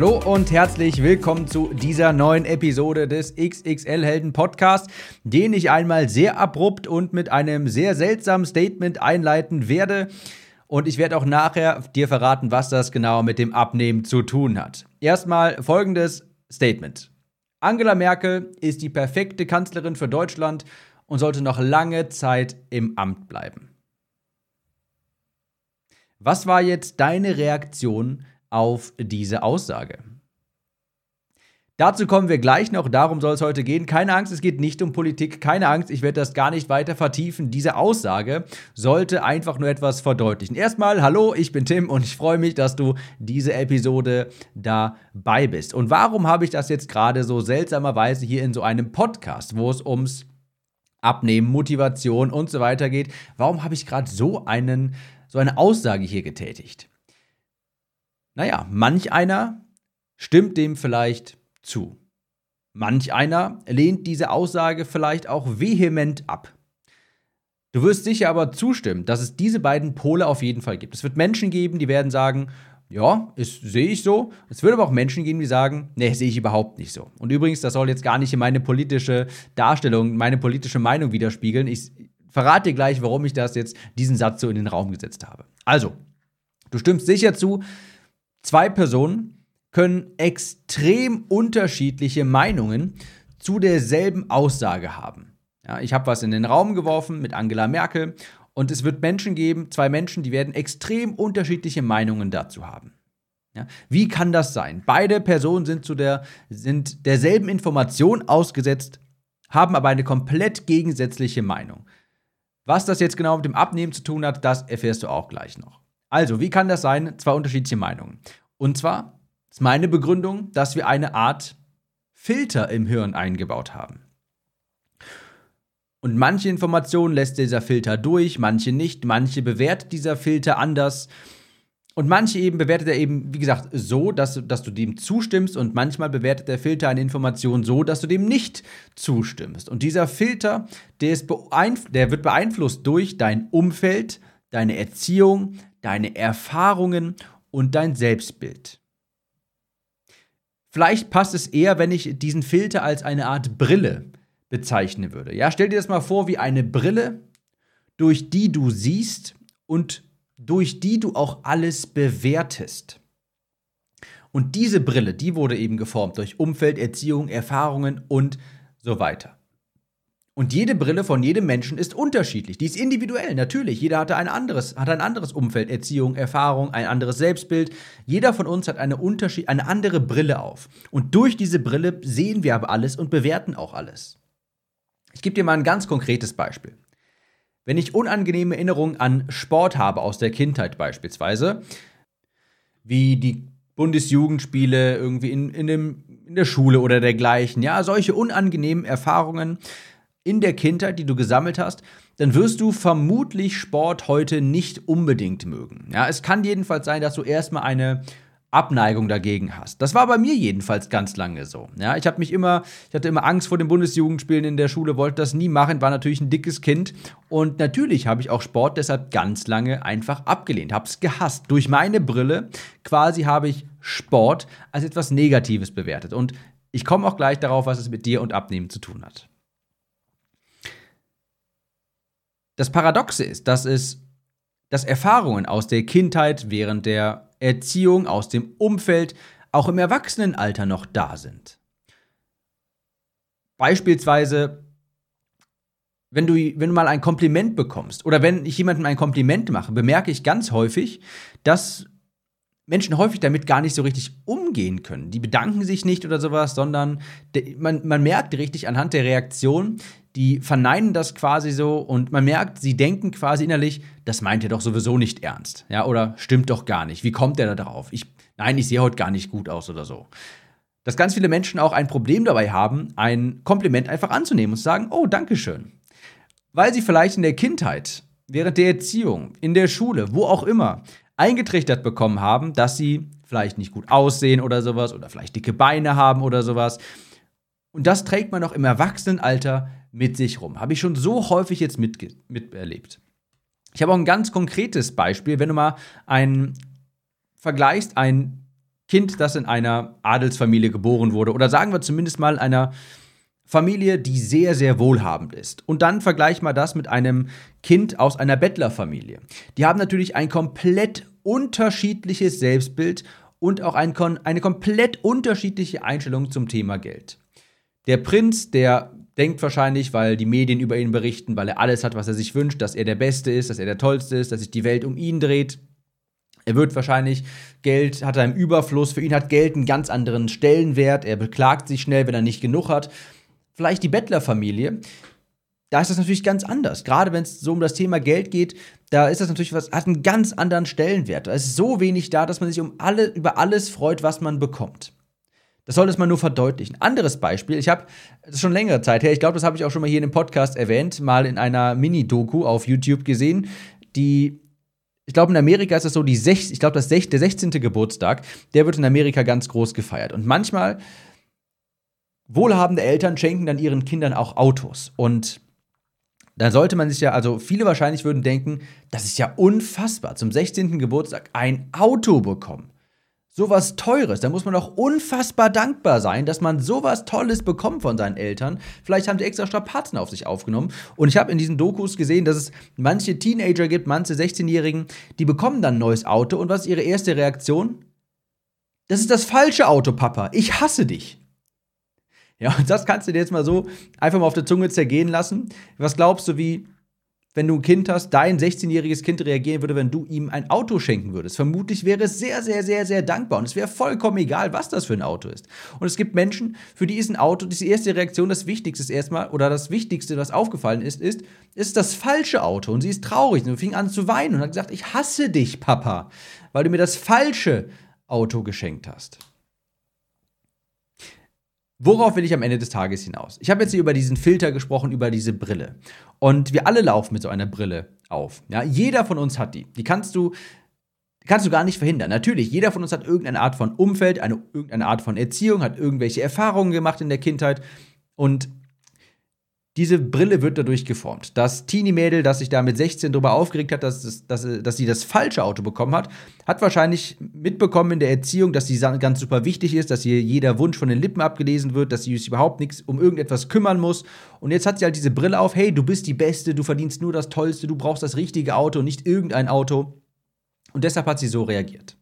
Hallo und herzlich willkommen zu dieser neuen Episode des XXL Helden Podcast, den ich einmal sehr abrupt und mit einem sehr seltsamen Statement einleiten werde. Und ich werde auch nachher dir verraten, was das genau mit dem Abnehmen zu tun hat. Erstmal folgendes Statement. Angela Merkel ist die perfekte Kanzlerin für Deutschland und sollte noch lange Zeit im Amt bleiben. Was war jetzt deine Reaktion auf diese Aussage. Dazu kommen wir gleich noch, darum soll es heute gehen. Keine Angst, es geht nicht um Politik, keine Angst, ich werde das gar nicht weiter vertiefen. Diese Aussage sollte einfach nur etwas verdeutlichen. Erstmal, hallo, ich bin Tim und ich freue mich, dass du diese Episode dabei bist. Und warum habe ich das jetzt gerade so seltsamerweise hier in so einem Podcast, wo es ums Abnehmen, Motivation und so weiter geht? Warum habe ich gerade so so eine Aussage hier getätigt? Naja, manch einer stimmt dem vielleicht zu. Manch einer lehnt diese Aussage vielleicht auch vehement ab. Du wirst sicher aber zustimmen, dass es diese beiden Pole auf jeden Fall gibt. Es wird Menschen geben, die werden sagen, ja, sehe ich so. Es wird aber auch Menschen geben, die sagen, nee, sehe ich überhaupt nicht so. Und übrigens, das soll jetzt gar nicht in meine politische Darstellung, meine politische Meinung widerspiegeln. Ich verrate dir gleich, warum ich das jetzt, diesen Satz so in den Raum gesetzt habe. Also, du stimmst sicher zu, Zwei Personen können extrem unterschiedliche Meinungen zu derselben Aussage haben. Ja, ich habe was in den Raum geworfen mit Angela Merkel und es wird Menschen geben, zwei Menschen, die werden extrem unterschiedliche Meinungen dazu haben. Ja, wie kann das sein? Beide Personen sind, zu der, sind derselben Information ausgesetzt, haben aber eine komplett gegensätzliche Meinung. Was das jetzt genau mit dem Abnehmen zu tun hat, das erfährst du auch gleich noch. Also, wie kann das sein? Zwei unterschiedliche Meinungen. Und zwar ist meine Begründung, dass wir eine Art Filter im Hirn eingebaut haben. Und manche Informationen lässt dieser Filter durch, manche nicht, manche bewertet dieser Filter anders. Und manche eben bewertet er eben, wie gesagt, so, dass, dass du dem zustimmst und manchmal bewertet der Filter eine Information so, dass du dem nicht zustimmst. Und dieser Filter, der, der wird beeinflusst durch dein Umfeld, deine Erziehung, deine Erfahrungen und dein Selbstbild. Vielleicht passt es eher, wenn ich diesen Filter als eine Art Brille bezeichnen würde. Ja, stell dir das mal vor wie eine Brille, durch die du siehst und durch die du auch alles bewertest. Und diese Brille, die wurde eben geformt durch Umfeld, Erziehung, Erfahrungen und so weiter. Und jede Brille von jedem Menschen ist unterschiedlich. Die ist individuell, natürlich. Jeder hat ein anderes, hat ein anderes Umfeld, Erziehung, Erfahrung, ein anderes Selbstbild. Jeder von uns hat eine, Unterschied, eine andere Brille auf. Und durch diese Brille sehen wir aber alles und bewerten auch alles. Ich gebe dir mal ein ganz konkretes Beispiel. Wenn ich unangenehme Erinnerungen an Sport habe aus der Kindheit beispielsweise, wie die Bundesjugendspiele irgendwie in, in, dem, in der Schule oder dergleichen, ja, solche unangenehmen Erfahrungen, in der Kindheit, die du gesammelt hast, dann wirst du vermutlich Sport heute nicht unbedingt mögen. Ja, es kann jedenfalls sein, dass du erstmal eine Abneigung dagegen hast. Das war bei mir jedenfalls ganz lange so. Ja, ich habe mich immer, ich hatte immer Angst vor den Bundesjugendspielen in der Schule, wollte das nie machen, war natürlich ein dickes Kind und natürlich habe ich auch Sport deshalb ganz lange einfach abgelehnt, habe es gehasst. Durch meine Brille quasi habe ich Sport als etwas Negatives bewertet und ich komme auch gleich darauf, was es mit dir und Abnehmen zu tun hat. Das Paradoxe ist, dass es dass Erfahrungen aus der Kindheit, während der Erziehung, aus dem Umfeld, auch im Erwachsenenalter noch da sind. Beispielsweise, wenn du, wenn du mal ein Kompliment bekommst oder wenn ich jemandem ein Kompliment mache, bemerke ich ganz häufig, dass Menschen häufig damit gar nicht so richtig umgehen können. Die bedanken sich nicht oder sowas, sondern man, man merkt richtig anhand der Reaktion, die verneinen das quasi so und man merkt, sie denken quasi innerlich, das meint er doch sowieso nicht ernst. Ja, oder stimmt doch gar nicht. Wie kommt der da drauf? Ich, nein, ich sehe heute gar nicht gut aus oder so. Dass ganz viele Menschen auch ein Problem dabei haben, ein Kompliment einfach anzunehmen und zu sagen, oh, Dankeschön. Weil sie vielleicht in der Kindheit, während der Erziehung, in der Schule, wo auch immer, eingetrichtert bekommen haben, dass sie vielleicht nicht gut aussehen oder sowas oder vielleicht dicke Beine haben oder sowas. Und das trägt man auch im Erwachsenenalter mit sich rum. Habe ich schon so häufig jetzt miterlebt. Ich habe auch ein ganz konkretes Beispiel, wenn du mal ein vergleichst, ein Kind, das in einer Adelsfamilie geboren wurde, oder sagen wir zumindest mal einer Familie, die sehr, sehr wohlhabend ist. Und dann vergleich mal das mit einem Kind aus einer Bettlerfamilie. Die haben natürlich ein komplett unterschiedliches Selbstbild und auch ein, eine komplett unterschiedliche Einstellung zum Thema Geld. Der Prinz, der denkt wahrscheinlich, weil die Medien über ihn berichten, weil er alles hat, was er sich wünscht, dass er der Beste ist, dass er der Tollste ist, dass sich die Welt um ihn dreht. Er wird wahrscheinlich Geld, hat er im Überfluss. Für ihn hat Geld einen ganz anderen Stellenwert. Er beklagt sich schnell, wenn er nicht genug hat vielleicht die Bettlerfamilie, da ist das natürlich ganz anders. Gerade wenn es so um das Thema Geld geht, da ist das natürlich was, hat einen ganz anderen Stellenwert. Da ist so wenig da, dass man sich um alle, über alles freut, was man bekommt. Das soll das mal nur verdeutlichen. Anderes Beispiel, ich habe, das ist schon längere Zeit her, ich glaube, das habe ich auch schon mal hier in dem Podcast erwähnt, mal in einer Mini-Doku auf YouTube gesehen, die ich glaube, in Amerika ist das so, die sech, ich glaube, sech, der 16. Geburtstag, der wird in Amerika ganz groß gefeiert. Und manchmal wohlhabende Eltern schenken dann ihren Kindern auch Autos. Und da sollte man sich ja, also viele wahrscheinlich würden denken, das ist ja unfassbar, zum 16. Geburtstag ein Auto bekommen. Sowas Teures, da muss man doch unfassbar dankbar sein, dass man sowas Tolles bekommt von seinen Eltern. Vielleicht haben die extra Strapazen auf sich aufgenommen. Und ich habe in diesen Dokus gesehen, dass es manche Teenager gibt, manche 16-Jährigen, die bekommen dann ein neues Auto. Und was ist ihre erste Reaktion? Das ist das falsche Auto, Papa. Ich hasse dich. Ja, und das kannst du dir jetzt mal so einfach mal auf der Zunge zergehen lassen. Was glaubst du, wie, wenn du ein Kind hast, dein 16-jähriges Kind reagieren würde, wenn du ihm ein Auto schenken würdest? Vermutlich wäre es sehr, sehr, sehr, sehr dankbar. Und es wäre vollkommen egal, was das für ein Auto ist. Und es gibt Menschen, für die ist ein Auto, die erste Reaktion das Wichtigste erstmal, oder das Wichtigste, was aufgefallen ist, ist, ist das falsche Auto. Und sie ist traurig und fing an zu weinen und hat gesagt, ich hasse dich, Papa, weil du mir das falsche Auto geschenkt hast. Worauf will ich am Ende des Tages hinaus? Ich habe jetzt hier über diesen Filter gesprochen, über diese Brille. Und wir alle laufen mit so einer Brille auf. Ja, jeder von uns hat die. Die kannst du, kannst du gar nicht verhindern. Natürlich, jeder von uns hat irgendeine Art von Umfeld, eine, irgendeine Art von Erziehung, hat irgendwelche Erfahrungen gemacht in der Kindheit. Und diese Brille wird dadurch geformt. Das Teenie-Mädel, das sich da mit 16 darüber aufgeregt hat, dass, dass, dass sie das falsche Auto bekommen hat, hat wahrscheinlich mitbekommen in der Erziehung, dass sie ganz super wichtig ist, dass ihr jeder Wunsch von den Lippen abgelesen wird, dass sie sich überhaupt nichts um irgendetwas kümmern muss. Und jetzt hat sie halt diese Brille auf, hey, du bist die Beste, du verdienst nur das Tollste, du brauchst das richtige Auto, nicht irgendein Auto. Und deshalb hat sie so reagiert.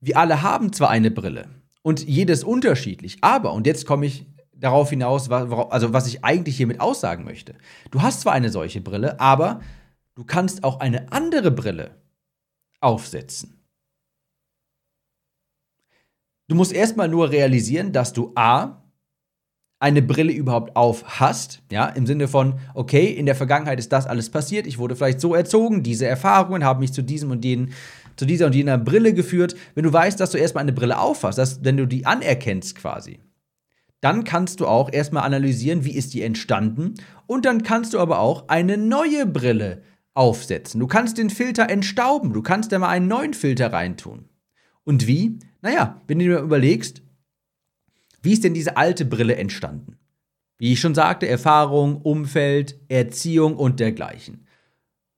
Wir alle haben zwar eine Brille und jedes unterschiedlich, aber, und jetzt komme ich darauf hinaus, also was ich eigentlich hiermit aussagen möchte. Du hast zwar eine solche Brille, aber du kannst auch eine andere Brille aufsetzen. Du musst erstmal nur realisieren, dass du A, eine Brille überhaupt auf hast, ja, im Sinne von, okay, in der Vergangenheit ist das alles passiert, ich wurde vielleicht so erzogen, diese Erfahrungen haben mich zu diesem und jenen, zu dieser und jener Brille geführt. Wenn du weißt, dass du erstmal eine Brille aufhast, dass, wenn du die anerkennst quasi, dann kannst du auch erstmal analysieren, wie ist die entstanden und dann kannst du aber auch eine neue Brille aufsetzen. Du kannst den Filter entstauben, du kannst da mal einen neuen Filter reintun. Und wie? Naja, wenn du dir überlegst, wie ist denn diese alte Brille entstanden? Wie ich schon sagte, Erfahrung, Umfeld, Erziehung und dergleichen.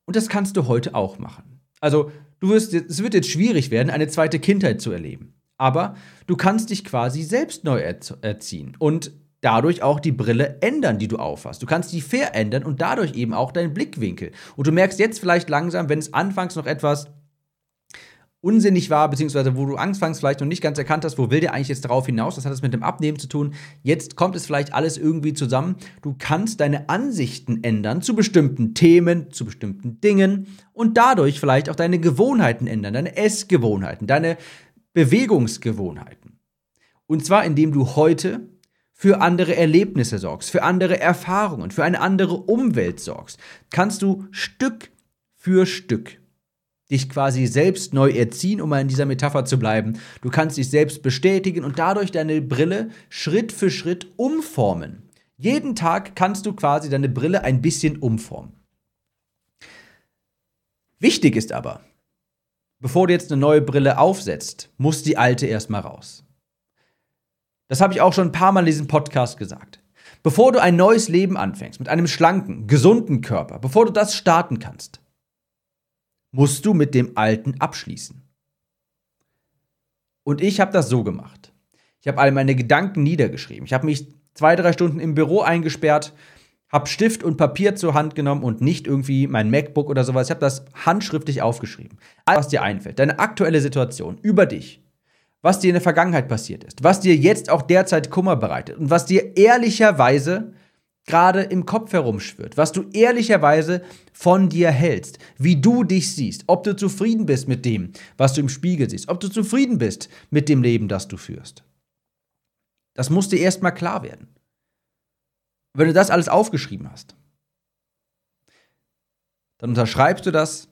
Und das kannst du heute auch machen. Also, du wirst, es wird jetzt schwierig werden, eine zweite Kindheit zu erleben. Aber du kannst dich quasi selbst neu erziehen und dadurch auch die Brille ändern, die du aufhast. Du kannst die verändern und dadurch eben auch deinen Blickwinkel. Und du merkst jetzt vielleicht langsam, wenn es anfangs noch etwas unsinnig war, beziehungsweise wo du anfangs vielleicht noch nicht ganz erkannt hast, wo will der eigentlich jetzt darauf hinaus, das hat es mit dem Abnehmen zu tun. Jetzt kommt es vielleicht alles irgendwie zusammen. Du kannst deine Ansichten ändern zu bestimmten Themen, zu bestimmten Dingen und dadurch vielleicht auch deine Gewohnheiten ändern, deine Essgewohnheiten, deine Bewegungsgewohnheiten. Und zwar indem du heute für andere Erlebnisse sorgst, für andere Erfahrungen, für eine andere Umwelt sorgst, kannst du Stück für Stück dich quasi selbst neu erziehen, um mal in dieser Metapher zu bleiben. Du kannst dich selbst bestätigen und dadurch deine Brille Schritt für Schritt umformen. Jeden Tag kannst du quasi deine Brille ein bisschen umformen. Wichtig ist aber, bevor du jetzt eine neue Brille aufsetzt, muss die alte erstmal raus. Das habe ich auch schon ein paar Mal in diesem Podcast gesagt. Bevor du ein neues Leben anfängst, mit einem schlanken, gesunden Körper, bevor du das starten kannst, musst du mit dem Alten abschließen. Und ich habe das so gemacht. Ich habe all meine Gedanken niedergeschrieben. Ich habe mich zwei, drei Stunden im Büro eingesperrt, habe Stift und Papier zur Hand genommen und nicht irgendwie mein MacBook oder sowas. Ich habe das handschriftlich aufgeschrieben. Alles, was dir einfällt, deine aktuelle Situation über dich, was dir in der Vergangenheit passiert ist, was dir jetzt auch derzeit Kummer bereitet und was dir ehrlicherweise gerade im Kopf herumschwirrt, was du ehrlicherweise von dir hältst, wie du dich siehst, ob du zufrieden bist mit dem, was du im Spiegel siehst, ob du zufrieden bist mit dem Leben, das du führst. Das muss dir erstmal klar werden. Wenn du das alles aufgeschrieben hast, dann unterschreibst du das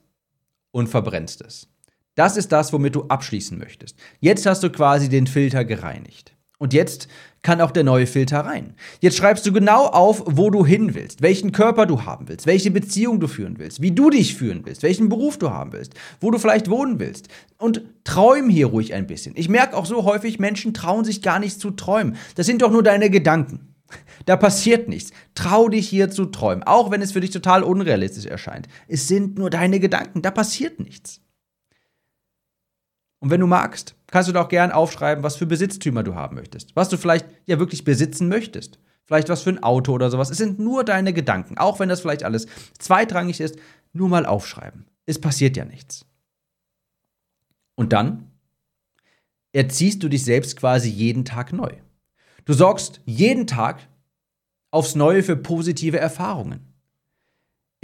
und verbrennst es. Das ist das, womit du abschließen möchtest. Jetzt hast du quasi den Filter gereinigt. Und jetzt kann auch der neue Filter rein. Jetzt schreibst du genau auf, wo du hin willst, welchen Körper du haben willst, welche Beziehung du führen willst, wie du dich führen willst, welchen Beruf du haben willst, wo du vielleicht wohnen willst. Und träum hier ruhig ein bisschen. Ich merke auch so häufig, Menschen trauen sich gar nicht zu träumen. Das sind doch nur deine Gedanken. Da passiert nichts. Trau dich hier zu träumen, auch wenn es für dich total unrealistisch erscheint. Es sind nur deine Gedanken, da passiert nichts. Und wenn du magst, kannst du doch gern aufschreiben, was für Besitztümer du haben möchtest. Was du vielleicht ja wirklich besitzen möchtest. Vielleicht was für ein Auto oder sowas. Es sind nur deine Gedanken. Auch wenn das vielleicht alles zweitrangig ist, nur mal aufschreiben. Es passiert ja nichts. Und dann erziehst du dich selbst quasi jeden Tag neu. Du sorgst jeden Tag aufs Neue für positive Erfahrungen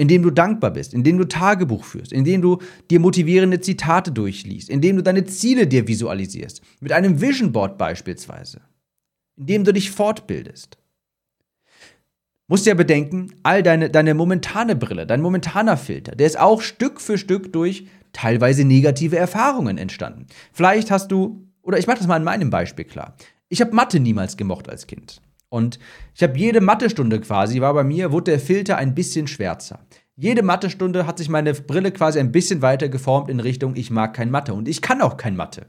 indem du dankbar bist, indem du Tagebuch führst, indem du dir motivierende Zitate durchliest, indem du deine Ziele dir visualisierst, mit einem Vision Board beispielsweise, indem du dich fortbildest. Musst ja bedenken, all deine, deine momentane Brille, dein momentaner Filter, der ist auch Stück für Stück durch teilweise negative Erfahrungen entstanden. Vielleicht hast du, oder ich mache das mal in meinem Beispiel klar. Ich habe Mathe niemals gemocht als Kind. Und ich habe jede Mathestunde quasi, war bei mir, wurde der Filter ein bisschen schwärzer. Jede Mathestunde hat sich meine Brille quasi ein bisschen weiter geformt in Richtung, ich mag kein Mathe und ich kann auch kein Mathe.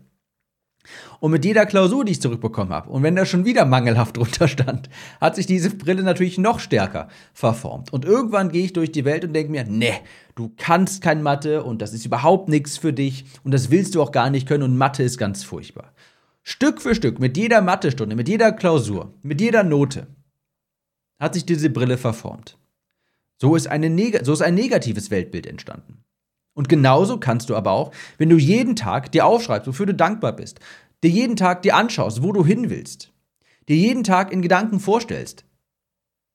Und mit jeder Klausur, die ich zurückbekommen habe, und wenn da schon wieder mangelhaft drunter stand, hat sich diese Brille natürlich noch stärker verformt. Und irgendwann gehe ich durch die Welt und denke mir, ne, du kannst kein Mathe und das ist überhaupt nichts für dich und das willst du auch gar nicht können und Mathe ist ganz furchtbar. Stück für Stück, mit jeder Mathestunde, mit jeder Klausur, mit jeder Note, hat sich diese Brille verformt. So ist, so ist ein negatives Weltbild entstanden. Und genauso kannst du aber auch, wenn du jeden Tag dir aufschreibst, wofür du dankbar bist, dir jeden Tag dir anschaust, wo du hin willst, dir jeden Tag in Gedanken vorstellst,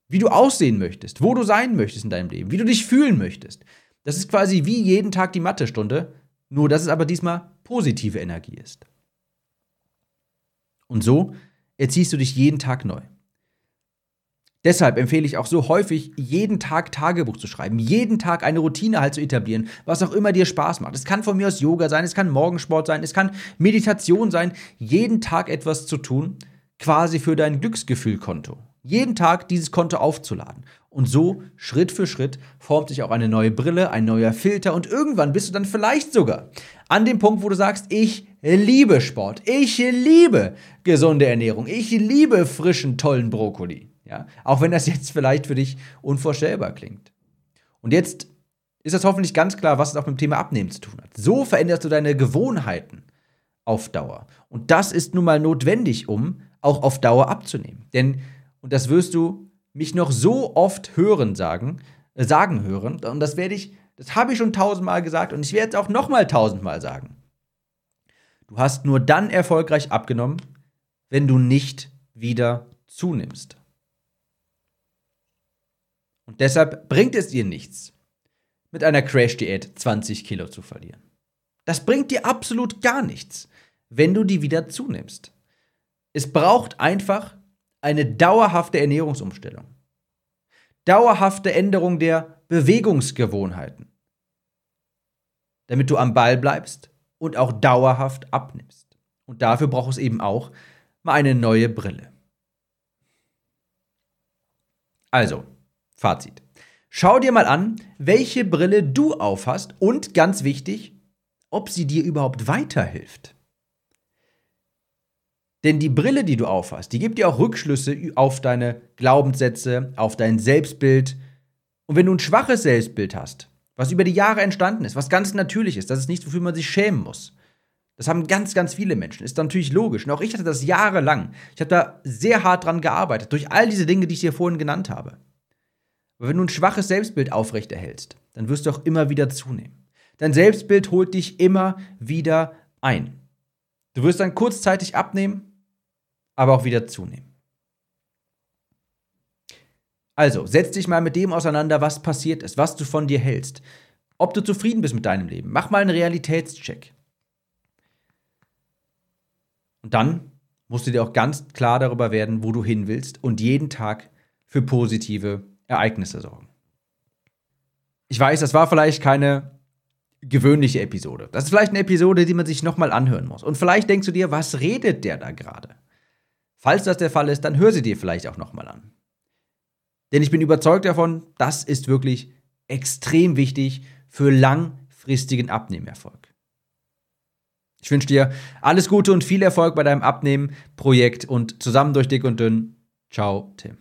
wie du aussehen möchtest, wo du sein möchtest in deinem Leben, wie du dich fühlen möchtest. Das ist quasi wie jeden Tag die Mathestunde, nur dass es aber diesmal positive Energie ist. Und so erziehst du dich jeden Tag neu. Deshalb empfehle ich auch so häufig, jeden Tag Tagebuch zu schreiben, jeden Tag eine Routine halt zu etablieren, was auch immer dir Spaß macht. Es kann von mir aus Yoga sein, es kann Morgensport sein, es kann Meditation sein, jeden Tag etwas zu tun, quasi für dein Glücksgefühlkonto. Jeden Tag dieses Konto aufzuladen. Und so, Schritt für Schritt, formt sich auch eine neue Brille, ein neuer Filter und irgendwann bist du dann vielleicht sogar an dem Punkt, wo du sagst, ich liebe Sport, ich liebe gesunde Ernährung, ich liebe frischen, tollen Brokkoli. Ja? Auch wenn das jetzt vielleicht für dich unvorstellbar klingt. Und jetzt ist das hoffentlich ganz klar, was es auch mit dem Thema Abnehmen zu tun hat. So veränderst du deine Gewohnheiten auf Dauer. Und das ist nun mal notwendig, um auch auf Dauer abzunehmen. Denn, und das wirst du mich noch so oft hören sagen, äh, sagen hören, und das werde ich, das habe ich schon tausendmal gesagt und ich werde es auch nochmal tausendmal sagen. Du hast nur dann erfolgreich abgenommen, wenn du nicht wieder zunimmst. Und deshalb bringt es dir nichts, mit einer Crash-Diät 20 Kilo zu verlieren. Das bringt dir absolut gar nichts, wenn du die wieder zunimmst. Es braucht einfach eine dauerhafte Ernährungsumstellung. Dauerhafte Änderung der Bewegungsgewohnheiten. Damit du am Ball bleibst und auch dauerhaft abnimmst. Und dafür braucht es eben auch mal eine neue Brille. Also, Fazit. Schau dir mal an, welche Brille du aufhast und ganz wichtig, ob sie dir überhaupt weiterhilft. Denn die Brille, die du aufhast, die gibt dir auch Rückschlüsse auf deine Glaubenssätze, auf dein Selbstbild. Und wenn du ein schwaches Selbstbild hast, was über die Jahre entstanden ist, was ganz natürlich ist, das ist nichts, wofür man sich schämen muss. Das haben ganz, ganz viele Menschen. Ist natürlich logisch. Und auch ich hatte das jahrelang. Ich habe da sehr hart dran gearbeitet, durch all diese Dinge, die ich dir vorhin genannt habe. Aber wenn du ein schwaches Selbstbild aufrechterhältst, dann wirst du auch immer wieder zunehmen. Dein Selbstbild holt dich immer wieder ein. Du wirst dann kurzzeitig abnehmen, aber auch wieder zunehmen. Also, setz dich mal mit dem auseinander, was passiert ist, was du von dir hältst, ob du zufrieden bist mit deinem Leben. Mach mal einen Realitätscheck. Und dann musst du dir auch ganz klar darüber werden, wo du hin willst und jeden Tag für positive Ereignisse sorgen. Ich weiß, das war vielleicht keine gewöhnliche Episode. Das ist vielleicht eine Episode, die man sich nochmal anhören muss. Und vielleicht denkst du dir, was redet der da gerade? Falls das der Fall ist, dann hör sie dir vielleicht auch nochmal an. Denn ich bin überzeugt davon, das ist wirklich extrem wichtig für langfristigen Abnehmerfolg. Ich wünsche dir alles Gute und viel Erfolg bei deinem Abnehmen-Projekt und zusammen durch dick und dünn. Ciao, Tim.